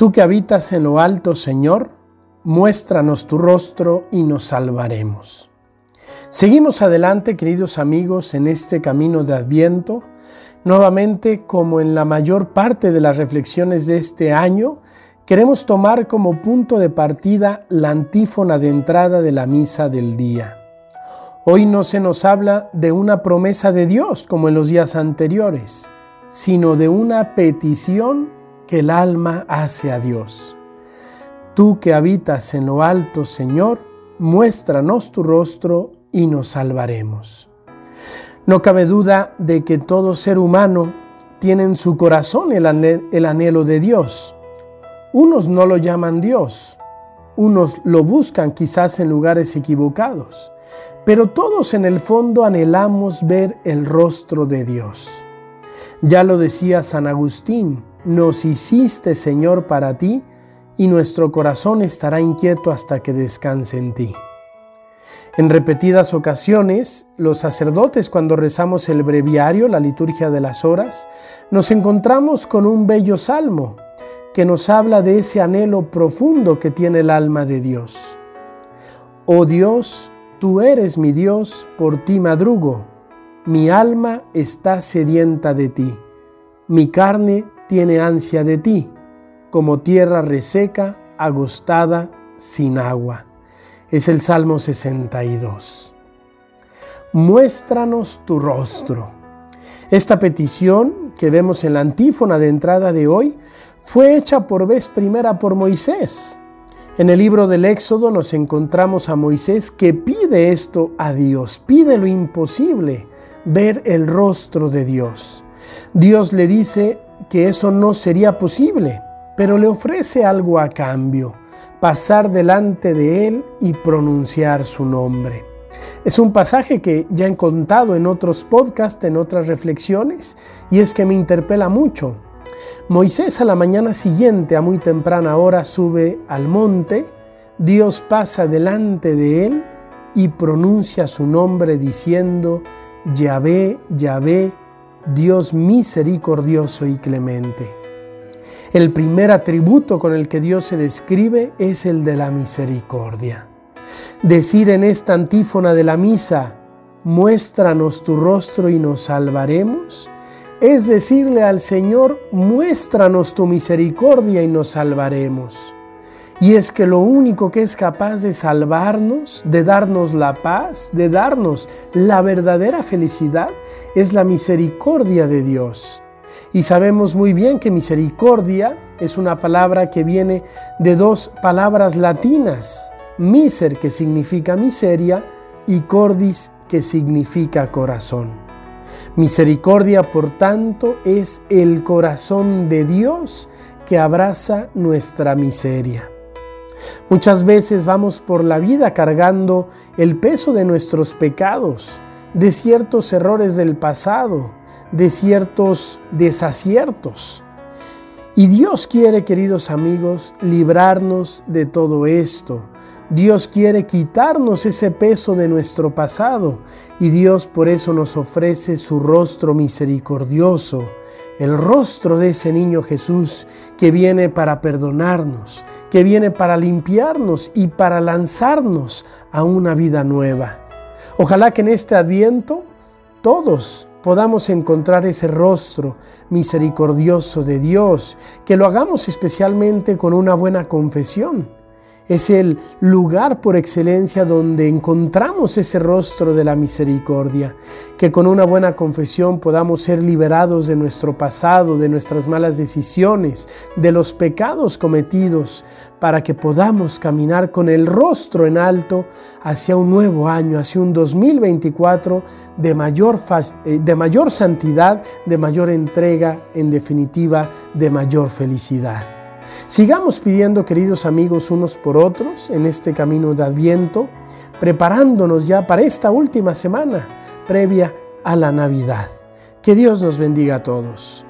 Tú que habitas en lo alto, Señor, muéstranos tu rostro y nos salvaremos. Seguimos adelante, queridos amigos, en este camino de Adviento. Nuevamente, como en la mayor parte de las reflexiones de este año, queremos tomar como punto de partida la antífona de entrada de la misa del día. Hoy no se nos habla de una promesa de Dios como en los días anteriores, sino de una petición que el alma hace a Dios. Tú que habitas en lo alto, Señor, muéstranos tu rostro y nos salvaremos. No cabe duda de que todo ser humano tiene en su corazón el, anhelo de Dios. Unos no lo llaman Dios, unos lo buscan quizás en lugares equivocados, pero todos en el fondo anhelamos ver el rostro de Dios. Ya lo decía San Agustín, nos hiciste, Señor, para ti, y nuestro corazón estará inquieto hasta que descanse en ti. En repetidas ocasiones, los sacerdotes cuando rezamos el breviario, la liturgia de las horas, nos encontramos con un bello salmo que nos habla de ese anhelo profundo que tiene el alma de Dios. Oh Dios, tú eres mi Dios, por ti madrugo, mi alma está sedienta de ti, mi carne tiene ansia de ti, como tierra reseca, agostada, sin agua. Es el Salmo 62. Muéstranos tu rostro. Esta petición que vemos en la antífona de entrada de hoy fue hecha por vez primera por Moisés. En el libro del Éxodo nos encontramos a Moisés que pide esto a Dios, pide lo imposible, ver el rostro de Dios. Dios le dice, que eso no sería posible, pero le ofrece algo a cambio, pasar delante de él y pronunciar su nombre. Es un pasaje que ya he contado en otros podcasts, en otras reflexiones, y es que me interpela mucho. Moisés a la mañana siguiente, a muy temprana hora, sube al monte, Dios pasa delante de él y pronuncia su nombre diciendo, Yahvé, Yahvé, Dios misericordioso y clemente. El primer atributo con el que Dios se describe es el de la misericordia. Decir en esta antífona de la misa, muéstranos tu rostro y nos salvaremos, es decirle al Señor, muéstranos tu misericordia y nos salvaremos. Y es que lo único que es capaz de salvarnos, de darnos la paz, de darnos la verdadera felicidad, es la misericordia de Dios. Y sabemos muy bien que misericordia es una palabra que viene de dos palabras latinas, miser que significa miseria y cordis que significa corazón. Misericordia, por tanto, es el corazón de Dios que abraza nuestra miseria. Muchas veces vamos por la vida cargando el peso de nuestros pecados, de ciertos errores del pasado, de ciertos desaciertos. Y Dios quiere, queridos amigos, librarnos de todo esto. Dios quiere quitarnos ese peso de nuestro pasado y Dios por eso nos ofrece su rostro misericordioso, el rostro de ese niño Jesús que viene para perdonarnos, que viene para limpiarnos y para lanzarnos a una vida nueva. Ojalá que en este adviento todos podamos encontrar ese rostro misericordioso de Dios, que lo hagamos especialmente con una buena confesión es el lugar por excelencia donde encontramos ese rostro de la misericordia, que con una buena confesión podamos ser liberados de nuestro pasado, de nuestras malas decisiones, de los pecados cometidos, para que podamos caminar con el rostro en alto hacia un nuevo año, hacia un 2024 de mayor, eh, de mayor santidad, de mayor entrega, en definitiva, de mayor felicidad. Sigamos pidiendo, queridos amigos, unos por otros en este camino de Adviento, preparándonos ya para esta última semana previa a la Navidad. Que Dios nos bendiga a todos.